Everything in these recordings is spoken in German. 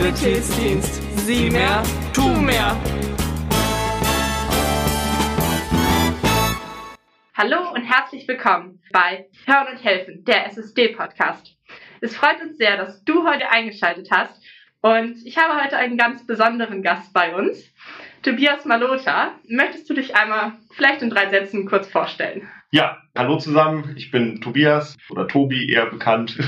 Schulsanitätsdienst. Sieh mehr, tu mehr. Hallo und herzlich willkommen bei Hören und Helfen, der SSD-Podcast. Es freut uns sehr, dass du heute eingeschaltet hast und ich habe heute einen ganz besonderen Gast bei uns, Tobias Malota. Möchtest du dich einmal vielleicht in drei Sätzen kurz vorstellen? Ja, hallo zusammen. Ich bin Tobias oder Tobi eher bekannt.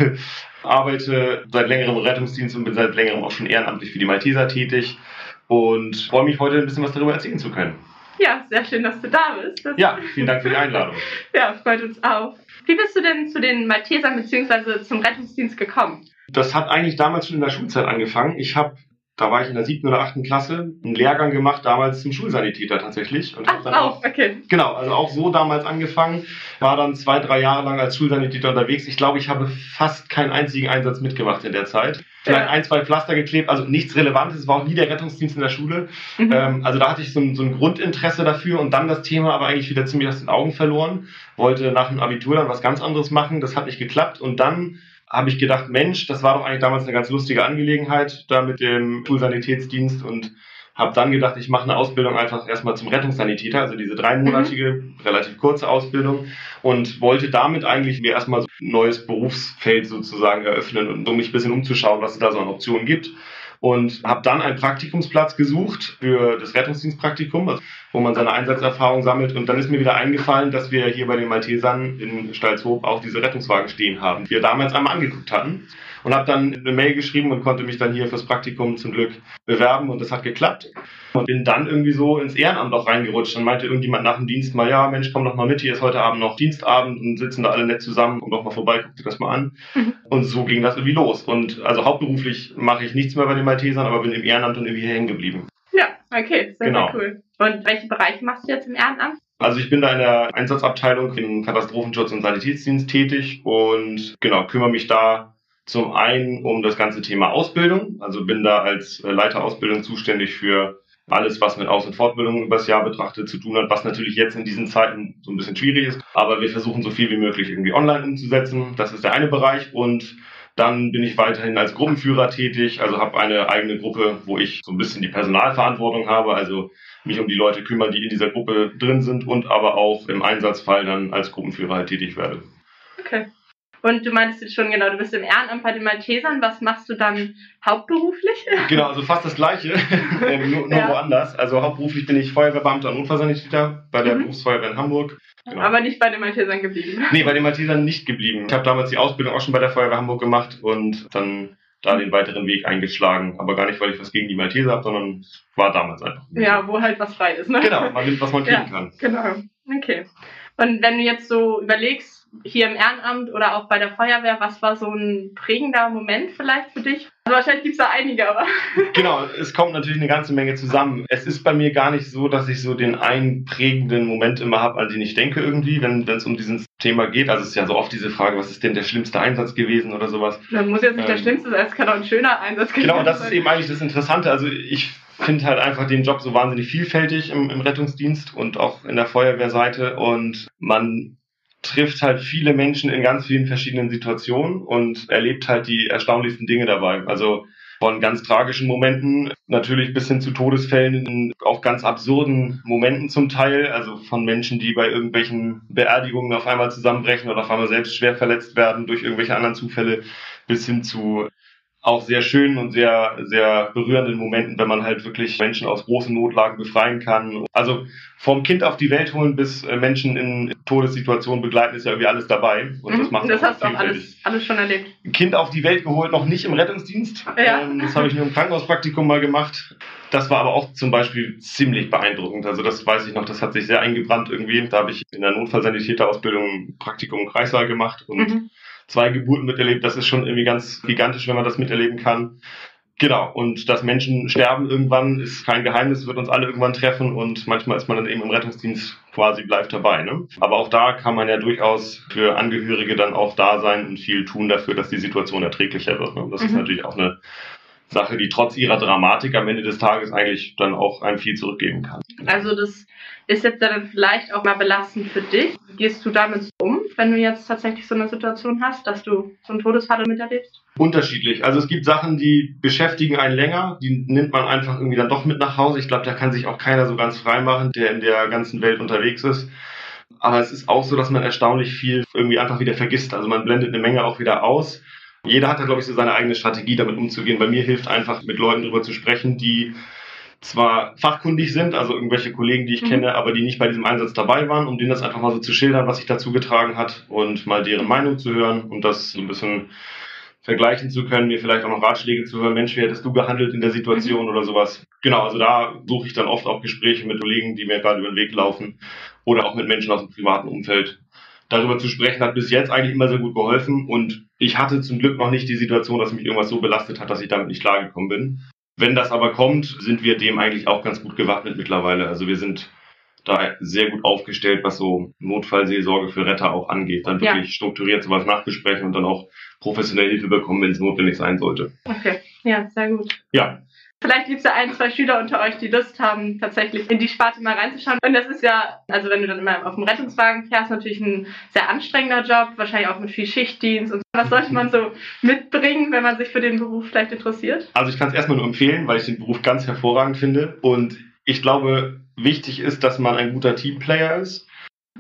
Arbeite seit längerem im Rettungsdienst und bin seit längerem auch schon ehrenamtlich für die Malteser tätig und freue mich heute ein bisschen was darüber erzählen zu können. Ja, sehr schön, dass du da bist. Das ja, vielen Dank für die Einladung. ja, freut uns auch. Wie bist du denn zu den Maltesern bzw. zum Rettungsdienst gekommen? Das hat eigentlich damals schon in der Schulzeit angefangen. Ich habe da war ich in der siebten oder achten Klasse, einen Lehrgang gemacht, damals zum Schulsanitäter tatsächlich. Und Ach, dann auch, okay. Genau, also auch so damals angefangen, war dann zwei, drei Jahre lang als Schulsanitäter unterwegs. Ich glaube, ich habe fast keinen einzigen Einsatz mitgemacht in der Zeit. Vielleicht ja. ein, zwei Pflaster geklebt, also nichts Relevantes, es war auch nie der Rettungsdienst in der Schule. Mhm. Ähm, also da hatte ich so ein, so ein Grundinteresse dafür und dann das Thema aber eigentlich wieder ziemlich aus den Augen verloren. Wollte nach dem Abitur dann was ganz anderes machen, das hat nicht geklappt und dann habe ich gedacht, Mensch, das war doch eigentlich damals eine ganz lustige Angelegenheit da mit dem Schulsanitätsdienst und habe dann gedacht, ich mache eine Ausbildung einfach erstmal zum Rettungssanitäter, also diese dreimonatige, mhm. relativ kurze Ausbildung und wollte damit eigentlich mir erstmal so ein neues Berufsfeld sozusagen eröffnen und um mich ein bisschen umzuschauen, was es da so an Optionen gibt und habe dann einen Praktikumsplatz gesucht für das Rettungsdienstpraktikum, also wo man seine Einsatzerfahrung sammelt. Und dann ist mir wieder eingefallen, dass wir hier bei den Maltesern in Stalzhof auch diese Rettungswagen stehen haben, die wir damals einmal angeguckt hatten und habe dann eine Mail geschrieben und konnte mich dann hier fürs Praktikum zum Glück bewerben und das hat geklappt. Und bin dann irgendwie so ins Ehrenamt auch reingerutscht. Dann meinte irgendjemand nach dem Dienst mal, ja Mensch, komm doch mal mit, hier ist heute Abend noch Dienstabend und sitzen da alle nett zusammen, komm doch mal vorbei, guck dir das mal an. Mhm. Und so ging das irgendwie los. Und also hauptberuflich mache ich nichts mehr bei den Maltesern, aber bin im Ehrenamt und irgendwie hängen geblieben. Ja, okay, sehr, genau. sehr cool. Und welche Bereiche machst du jetzt im Ehrenamt? Also ich bin da in der Einsatzabteilung im Katastrophenschutz und Sanitätsdienst tätig und genau, kümmere mich da zum einen um das ganze Thema Ausbildung, also bin da als Leiter Ausbildung zuständig für alles, was mit Aus- und Fortbildung übers Jahr betrachtet zu tun hat, was natürlich jetzt in diesen Zeiten so ein bisschen schwierig ist. Aber wir versuchen so viel wie möglich irgendwie online umzusetzen. Das ist der eine Bereich. Und dann bin ich weiterhin als Gruppenführer tätig, also habe eine eigene Gruppe, wo ich so ein bisschen die Personalverantwortung habe, also mich um die Leute kümmern, die in dieser Gruppe drin sind und aber auch im Einsatzfall dann als Gruppenführer halt tätig werde. Okay. Und du meintest jetzt schon, genau, du bist im Ehrenamt bei den Maltesern. Was machst du dann hauptberuflich? Genau, also fast das Gleiche, ähm, nur, nur ja. woanders. Also hauptberuflich bin ich Feuerwehrbeamter und Notfallsanitäter bei der mhm. Berufsfeuerwehr in Hamburg. Genau. Aber nicht bei den Maltesern geblieben. Nee, bei den Maltesern nicht geblieben. Ich habe damals die Ausbildung auch schon bei der Feuerwehr Hamburg gemacht und dann da den weiteren Weg eingeschlagen. Aber gar nicht, weil ich was gegen die Malteser habe, sondern es war damals einfach. Ja, wo halt was frei ist, ne? Genau, man nimmt, was man kriegen ja, kann. Genau, okay. Und wenn du jetzt so überlegst, hier im Ehrenamt oder auch bei der Feuerwehr, was war so ein prägender Moment vielleicht für dich? Also wahrscheinlich gibt es da einige, aber. Genau, es kommt natürlich eine ganze Menge zusammen. Es ist bei mir gar nicht so, dass ich so den einen prägenden Moment immer habe, an den ich denke irgendwie, wenn es um dieses Thema geht. Also es ist ja so oft diese Frage, was ist denn der schlimmste Einsatz gewesen oder sowas. Das muss jetzt nicht ähm, der schlimmste sein, es kann auch ein schöner Einsatz gewesen sein. Genau, das ist eben eigentlich das Interessante. Also ich finde halt einfach den Job so wahnsinnig vielfältig im, im Rettungsdienst und auch in der Feuerwehrseite und man trifft halt viele Menschen in ganz vielen verschiedenen Situationen und erlebt halt die erstaunlichsten Dinge dabei. Also von ganz tragischen Momenten natürlich bis hin zu Todesfällen, auch ganz absurden Momenten zum Teil, also von Menschen, die bei irgendwelchen Beerdigungen auf einmal zusammenbrechen oder auf einmal selbst schwer verletzt werden durch irgendwelche anderen Zufälle, bis hin zu auch sehr schönen und sehr, sehr berührenden Momenten, wenn man halt wirklich Menschen aus großen Notlagen befreien kann. Also vom Kind auf die Welt holen bis äh, Menschen in Todessituationen begleiten, ist ja irgendwie alles dabei. Und das mhm. macht Das hast du auch alles, alles schon erlebt. Kind auf die Welt geholt, noch nicht im Rettungsdienst. Ja. Ähm, das habe ich nur im Krankenhauspraktikum mal gemacht. Das war aber auch zum Beispiel ziemlich beeindruckend. Also das weiß ich noch, das hat sich sehr eingebrannt irgendwie. Da habe ich in der Notfallsanitäterausbildung ein Praktikum im Kreissaal gemacht und mhm zwei Geburten miterlebt. Das ist schon irgendwie ganz gigantisch, wenn man das miterleben kann. Genau, und dass Menschen sterben irgendwann, ist kein Geheimnis, wird uns alle irgendwann treffen und manchmal ist man dann eben im Rettungsdienst quasi live dabei. Ne? Aber auch da kann man ja durchaus für Angehörige dann auch da sein und viel tun dafür, dass die Situation erträglicher wird. Ne? Das mhm. ist natürlich auch eine Sache, die trotz ihrer Dramatik am Ende des Tages eigentlich dann auch einem viel zurückgeben kann. Also das ist jetzt dann vielleicht auch mal belastend für dich. Wie gehst du damit um, wenn du jetzt tatsächlich so eine Situation hast, dass du so einen Todesfall miterlebst? Unterschiedlich. Also es gibt Sachen, die beschäftigen einen länger, die nimmt man einfach irgendwie dann doch mit nach Hause. Ich glaube, da kann sich auch keiner so ganz frei machen, der in der ganzen Welt unterwegs ist. Aber es ist auch so, dass man erstaunlich viel irgendwie einfach wieder vergisst. Also man blendet eine Menge auch wieder aus. Jeder hat da, glaube ich, so seine eigene Strategie, damit umzugehen. Bei mir hilft einfach, mit Leuten darüber zu sprechen, die zwar fachkundig sind, also irgendwelche Kollegen, die ich mhm. kenne, aber die nicht bei diesem Einsatz dabei waren, um denen das einfach mal so zu schildern, was sich dazu getragen hat und mal deren Meinung zu hören und das so ein bisschen vergleichen zu können, mir vielleicht auch noch Ratschläge zu hören, Mensch, wie hättest du gehandelt in der Situation mhm. oder sowas. Genau, also da suche ich dann oft auch Gespräche mit Kollegen, die mir gerade über den Weg laufen oder auch mit Menschen aus dem privaten Umfeld. Darüber zu sprechen hat bis jetzt eigentlich immer sehr gut geholfen und ich hatte zum Glück noch nicht die Situation, dass mich irgendwas so belastet hat, dass ich damit nicht klargekommen bin. Wenn das aber kommt, sind wir dem eigentlich auch ganz gut gewappnet mittlerweile. Also wir sind da sehr gut aufgestellt, was so Notfallseelsorge für Retter auch angeht. Dann wirklich ja. strukturiert sowas nachbesprechen und dann auch professionelle Hilfe bekommen, wenn es notwendig sein sollte. Okay, ja, sehr gut. Ja, Vielleicht gibt es ja ein, zwei Schüler unter euch, die Lust haben, tatsächlich in die Sparte mal reinzuschauen. Und das ist ja, also wenn du dann immer auf dem Rettungswagen fährst, natürlich ein sehr anstrengender Job, wahrscheinlich auch mit viel Schichtdienst. Und was sollte man so mitbringen, wenn man sich für den Beruf vielleicht interessiert? Also ich kann es erstmal nur empfehlen, weil ich den Beruf ganz hervorragend finde. Und ich glaube, wichtig ist, dass man ein guter Teamplayer ist.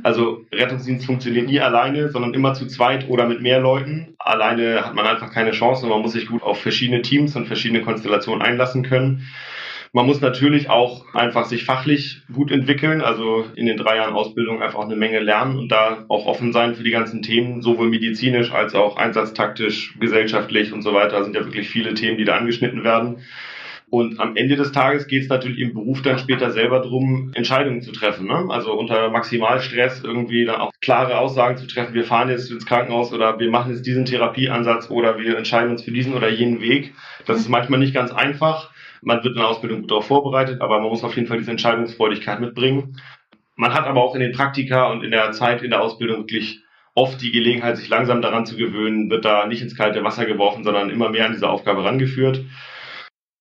Also Rettungsdienst funktioniert nie alleine, sondern immer zu zweit oder mit mehr Leuten. Alleine hat man einfach keine Chance und man muss sich gut auf verschiedene Teams und verschiedene Konstellationen einlassen können. Man muss natürlich auch einfach sich fachlich gut entwickeln, also in den drei Jahren Ausbildung einfach eine Menge lernen und da auch offen sein für die ganzen Themen, sowohl medizinisch als auch einsatztaktisch, gesellschaftlich und so weiter. Da sind ja wirklich viele Themen, die da angeschnitten werden. Und am Ende des Tages geht es natürlich im Beruf dann später selber drum, Entscheidungen zu treffen. Ne? Also unter Maximalstress irgendwie dann auch klare Aussagen zu treffen, wir fahren jetzt ins Krankenhaus oder wir machen jetzt diesen Therapieansatz oder wir entscheiden uns für diesen oder jenen Weg. Das ist manchmal nicht ganz einfach. Man wird in der Ausbildung gut darauf vorbereitet, aber man muss auf jeden Fall diese Entscheidungsfreudigkeit mitbringen. Man hat aber auch in den Praktika und in der Zeit in der Ausbildung wirklich oft die Gelegenheit, sich langsam daran zu gewöhnen, wird da nicht ins kalte Wasser geworfen, sondern immer mehr an diese Aufgabe rangeführt.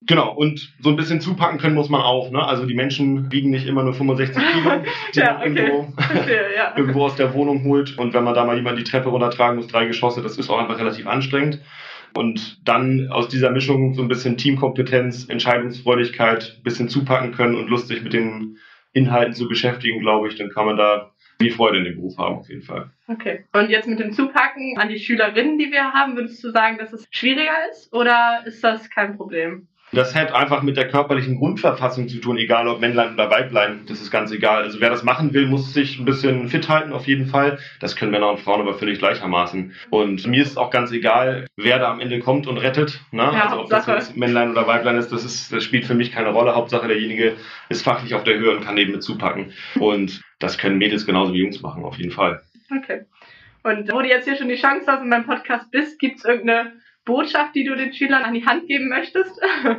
Genau, und so ein bisschen zupacken können muss man auch. Ne? Also die Menschen wiegen nicht immer nur 65 Kilo, die ja, man okay. irgendwo, Verstehe, ja. irgendwo aus der Wohnung holt. Und wenn man da mal jemand die Treppe runtertragen muss, drei Geschosse, das ist auch einfach relativ anstrengend. Und dann aus dieser Mischung so ein bisschen Teamkompetenz, Entscheidungsfreudigkeit, bisschen zupacken können und lustig mit den Inhalten zu beschäftigen, glaube ich, dann kann man da die Freude in dem Beruf haben, auf jeden Fall. Okay. Und jetzt mit dem Zupacken an die Schülerinnen, die wir haben, würdest du sagen, dass es schwieriger ist oder ist das kein Problem? Das hat einfach mit der körperlichen Grundverfassung zu tun, egal ob Männlein oder Weiblein. Das ist ganz egal. Also wer das machen will, muss sich ein bisschen fit halten, auf jeden Fall. Das können Männer und Frauen aber völlig gleichermaßen. Und mir ist auch ganz egal, wer da am Ende kommt und rettet. Ne? Ja, also ob das jetzt Männlein oder Weiblein ist, das, ist, das spielt für mich keine Rolle. Hauptsache derjenige ist fachlich auf der Höhe und kann eben mit zupacken. Und das können Mädels genauso wie Jungs machen, auf jeden Fall. Okay. Und wo du jetzt hier schon die Chance hast und beim Podcast bist, gibt es irgendeine Botschaft, die du den Schülern an die Hand geben möchtest?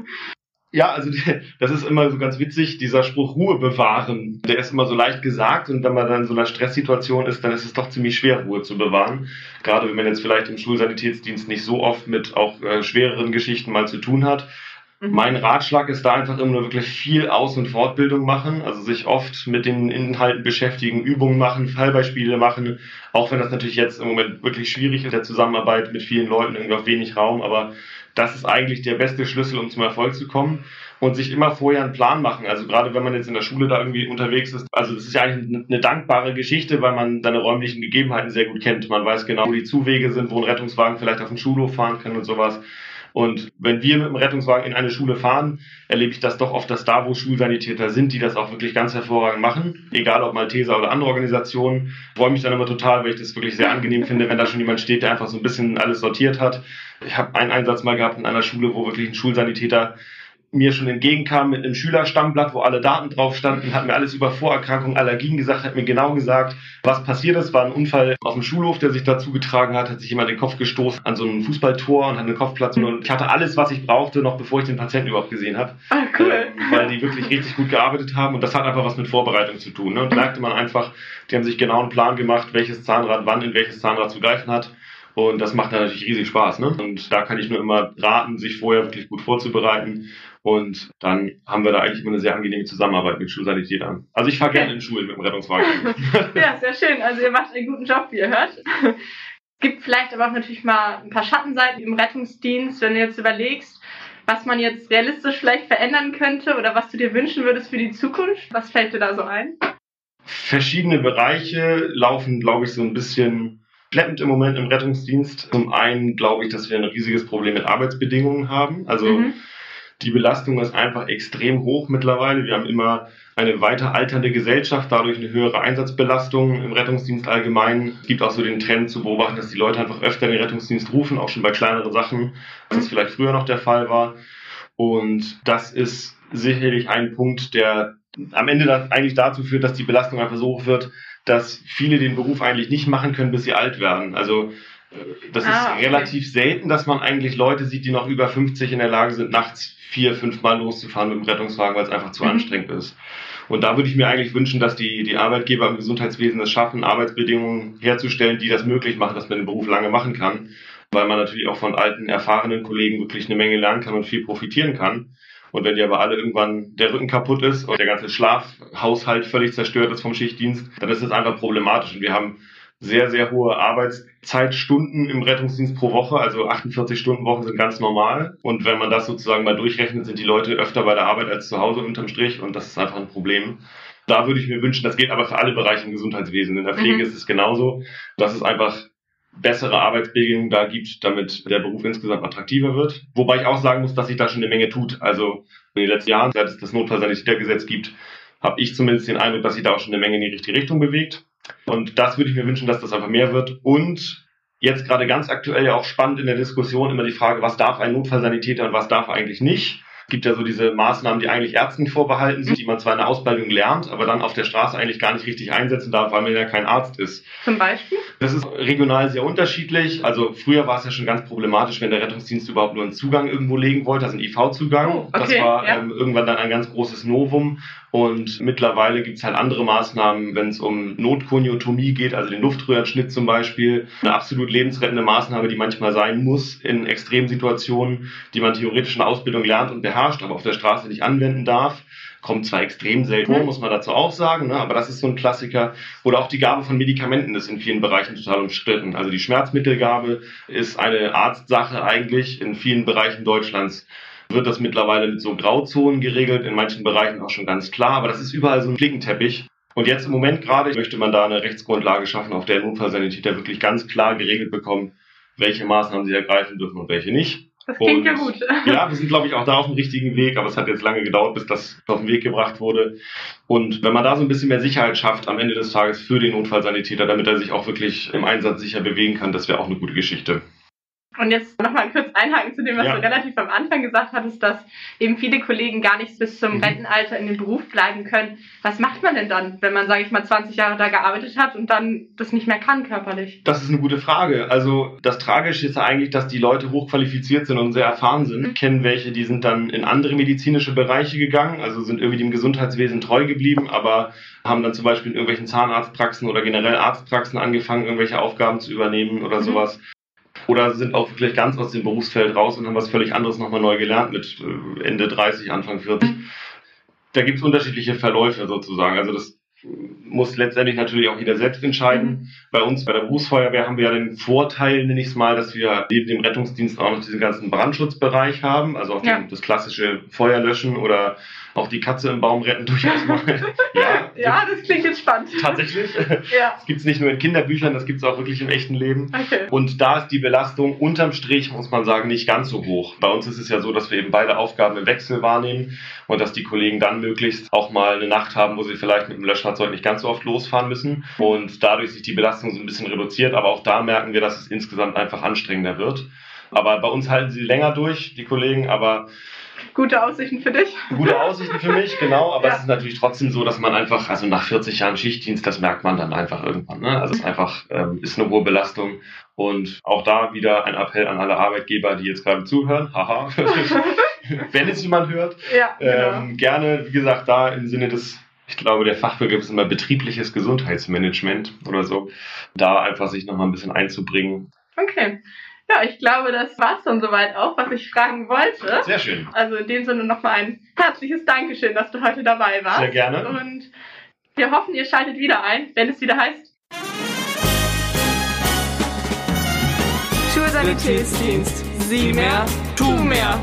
Ja, also das ist immer so ganz witzig, dieser Spruch Ruhe bewahren. Der ist immer so leicht gesagt und wenn man dann in so einer Stresssituation ist, dann ist es doch ziemlich schwer, Ruhe zu bewahren. Gerade wenn man jetzt vielleicht im Schulsanitätsdienst nicht so oft mit auch äh, schwereren Geschichten mal zu tun hat. Mhm. Mein Ratschlag ist da einfach immer nur wirklich viel Aus- und Fortbildung machen, also sich oft mit den Inhalten beschäftigen, Übungen machen, Fallbeispiele machen, auch wenn das natürlich jetzt im Moment wirklich schwierig ist, der Zusammenarbeit mit vielen Leuten, irgendwie auf wenig Raum, aber das ist eigentlich der beste Schlüssel, um zum Erfolg zu kommen und sich immer vorher einen Plan machen. Also gerade wenn man jetzt in der Schule da irgendwie unterwegs ist, also das ist ja eigentlich eine dankbare Geschichte, weil man seine räumlichen Gegebenheiten sehr gut kennt. Man weiß genau, wo die Zuwege sind, wo ein Rettungswagen vielleicht auf den Schulhof fahren kann und sowas. Und wenn wir mit dem Rettungswagen in eine Schule fahren, erlebe ich das doch oft, dass da, wo Schulsanitäter sind, die das auch wirklich ganz hervorragend machen, egal ob Malteser oder andere Organisationen, freue mich dann immer total, weil ich das wirklich sehr angenehm finde, wenn da schon jemand steht, der einfach so ein bisschen alles sortiert hat. Ich habe einen Einsatz mal gehabt in einer Schule, wo wirklich ein Schulsanitäter mir schon entgegenkam mit einem Schülerstammblatt, wo alle Daten drauf standen, hat mir alles über Vorerkrankungen, Allergien gesagt, hat mir genau gesagt, was passiert ist. War ein Unfall auf dem Schulhof, der sich dazu getragen hat, hat sich jemand den Kopf gestoßen an so einem Fußballtor und hat einen Kopfplatz. Und ich hatte alles, was ich brauchte, noch bevor ich den Patienten überhaupt gesehen habe. Ah, cool. Äh, weil die wirklich richtig gut gearbeitet haben und das hat einfach was mit Vorbereitung zu tun. Ne? Und da merkte man einfach, die haben sich genau einen Plan gemacht, welches Zahnrad wann in welches Zahnrad zu greifen hat Und das macht dann natürlich riesig Spaß. Ne? Und da kann ich nur immer raten, sich vorher wirklich gut vorzubereiten. Und dann haben wir da eigentlich immer eine sehr angenehme Zusammenarbeit mit Schulsanitätern. Also ich fahre gerne in Schulen mit dem Rettungswagen. ja, sehr schön. Also ihr macht einen guten Job, wie ihr hört. Es gibt vielleicht aber auch natürlich mal ein paar Schattenseiten im Rettungsdienst, wenn du jetzt überlegst, was man jetzt realistisch vielleicht verändern könnte oder was du dir wünschen würdest für die Zukunft. Was fällt dir da so ein? Verschiedene Bereiche laufen, glaube ich, so ein bisschen schleppend im Moment im Rettungsdienst. Zum einen glaube ich, dass wir ein riesiges Problem mit Arbeitsbedingungen haben. Also mhm. Die Belastung ist einfach extrem hoch mittlerweile. Wir haben immer eine weiter alternde Gesellschaft, dadurch eine höhere Einsatzbelastung im Rettungsdienst allgemein. Es gibt auch so den Trend zu beobachten, dass die Leute einfach öfter in den Rettungsdienst rufen, auch schon bei kleineren Sachen, als es vielleicht früher noch der Fall war. Und das ist sicherlich ein Punkt, der am Ende eigentlich dazu führt, dass die Belastung einfach so hoch wird, dass viele den Beruf eigentlich nicht machen können, bis sie alt werden. Also äh, das ah, ist okay. relativ selten, dass man eigentlich Leute sieht, die noch über 50 in der Lage sind, nachts vier, fünf Mal loszufahren mit dem Rettungswagen, weil es einfach zu mhm. anstrengend ist. Und da würde ich mir eigentlich wünschen, dass die, die Arbeitgeber im Gesundheitswesen es schaffen, Arbeitsbedingungen herzustellen, die das möglich machen, dass man den Beruf lange machen kann, weil man natürlich auch von alten, erfahrenen Kollegen wirklich eine Menge lernen kann und viel profitieren kann. Und wenn die aber alle irgendwann der Rücken kaputt ist und der ganze Schlafhaushalt völlig zerstört ist vom Schichtdienst, dann ist das einfach problematisch. Und wir haben sehr, sehr hohe Arbeitszeitstunden im Rettungsdienst pro Woche. Also 48 Stunden Wochen sind ganz normal. Und wenn man das sozusagen mal durchrechnet, sind die Leute öfter bei der Arbeit als zu Hause unterm Strich. Und das ist einfach ein Problem. Da würde ich mir wünschen, das geht aber für alle Bereiche im Gesundheitswesen. In der Pflege mhm. ist es genauso, dass es einfach bessere Arbeitsbedingungen da gibt, damit der Beruf insgesamt attraktiver wird. Wobei ich auch sagen muss, dass sich da schon eine Menge tut. Also in den letzten Jahren, seit es das Notfallsanitätergesetz gibt, habe ich zumindest den Eindruck, dass sich da auch schon eine Menge in die richtige Richtung bewegt. Und das würde ich mir wünschen, dass das einfach mehr wird. Und jetzt gerade ganz aktuell ja auch spannend in der Diskussion immer die Frage, was darf ein Notfallsanitäter und was darf eigentlich nicht gibt ja so diese Maßnahmen, die eigentlich Ärzten vorbehalten sind, die man zwar in der Ausbildung lernt, aber dann auf der Straße eigentlich gar nicht richtig einsetzen darf, weil man ja kein Arzt ist. Zum Beispiel? Das ist regional sehr unterschiedlich. Also früher war es ja schon ganz problematisch, wenn der Rettungsdienst überhaupt nur einen Zugang irgendwo legen wollte, also einen IV-Zugang. Oh, okay, das war ja. ähm, irgendwann dann ein ganz großes Novum. Und mittlerweile gibt es halt andere Maßnahmen, wenn es um Notkoniotomie geht, also den Luftröhrenschnitt zum Beispiel. Eine absolut lebensrettende Maßnahme, die manchmal sein muss in Extremsituationen, die man theoretisch in der Ausbildung lernt und beherrscht, aber auf der Straße nicht anwenden darf. Kommt zwar extrem selten vor, mhm. muss man dazu auch sagen, ne? aber das ist so ein Klassiker. Oder auch die Gabe von Medikamenten ist in vielen Bereichen total umstritten. Also die Schmerzmittelgabe ist eine Arztsache eigentlich in vielen Bereichen Deutschlands wird das mittlerweile mit so Grauzonen geregelt, in manchen Bereichen auch schon ganz klar, aber das ist überall so ein Flickenteppich. Und jetzt im Moment gerade möchte man da eine Rechtsgrundlage schaffen, auf der Notfallsanitäter wirklich ganz klar geregelt bekommen, welche Maßnahmen sie ergreifen dürfen und welche nicht. Das klingt und, ja gut. Ja, wir sind, glaube ich, auch da auf dem richtigen Weg, aber es hat jetzt lange gedauert, bis das auf den Weg gebracht wurde. Und wenn man da so ein bisschen mehr Sicherheit schafft am Ende des Tages für den Notfallsanitäter, damit er sich auch wirklich im Einsatz sicher bewegen kann, das wäre auch eine gute Geschichte. Und jetzt nochmal kurz einhaken zu dem, was ja. du relativ am Anfang gesagt hattest, dass eben viele Kollegen gar nicht bis zum mhm. Rentenalter in dem Beruf bleiben können. Was macht man denn dann, wenn man, sage ich mal, 20 Jahre da gearbeitet hat und dann das nicht mehr kann körperlich? Das ist eine gute Frage. Also das Tragische ist ja eigentlich, dass die Leute hochqualifiziert sind und sehr erfahren sind. Mhm. Kennen welche, die sind dann in andere medizinische Bereiche gegangen, also sind irgendwie dem Gesundheitswesen treu geblieben, aber haben dann zum Beispiel in irgendwelchen Zahnarztpraxen oder generell Arztpraxen angefangen, irgendwelche Aufgaben zu übernehmen oder mhm. sowas oder sind auch wirklich ganz aus dem Berufsfeld raus und haben was völlig anderes nochmal neu gelernt mit äh, Ende 30, Anfang 40. Da gibt es unterschiedliche Verläufe sozusagen. Also das muss letztendlich natürlich auch jeder selbst entscheiden. Mhm. Bei uns bei der Berufsfeuerwehr haben wir ja den Vorteil, nenne ich es mal, dass wir neben dem Rettungsdienst auch noch diesen ganzen Brandschutzbereich haben, also auch ja. den, das klassische Feuerlöschen oder auch die Katze im Baum retten durchaus mal. ja, ja, das klingt jetzt spannend. Tatsächlich. Ja. Das gibt es nicht nur in Kinderbüchern, das gibt es auch wirklich im echten Leben. Okay. Und da ist die Belastung unterm Strich, muss man sagen, nicht ganz so hoch. Bei uns ist es ja so, dass wir eben beide Aufgaben im Wechsel wahrnehmen und dass die Kollegen dann möglichst auch mal eine Nacht haben, wo sie vielleicht mit dem Löschfahrzeug nicht ganz so oft losfahren müssen und dadurch sich die Belastung so ein bisschen reduziert. Aber auch da merken wir, dass es insgesamt einfach anstrengender wird. Aber bei uns halten sie länger durch, die Kollegen, aber Gute Aussichten für dich. Gute Aussichten für mich, genau. Aber ja. es ist natürlich trotzdem so, dass man einfach, also nach 40 Jahren Schichtdienst, das merkt man dann einfach irgendwann. Ne? Also es ist einfach, ähm, ist eine hohe Belastung. Und auch da wieder ein Appell an alle Arbeitgeber, die jetzt gerade zuhören. Haha. Wenn es jemand hört. Ja, genau. ähm, gerne, wie gesagt, da im Sinne des ich glaube, der Fachbegriff ist immer betriebliches Gesundheitsmanagement oder so, da einfach sich nochmal ein bisschen einzubringen Okay. Ja, ich glaube, das war's dann soweit auch, was ich fragen wollte. Sehr schön. Also in dem Sinne nochmal ein herzliches Dankeschön, dass du heute dabei warst. Sehr gerne. Und wir hoffen, ihr schaltet wieder ein, wenn es wieder heißt. Schulsanitätsdienst. Sieh mehr, tu mehr.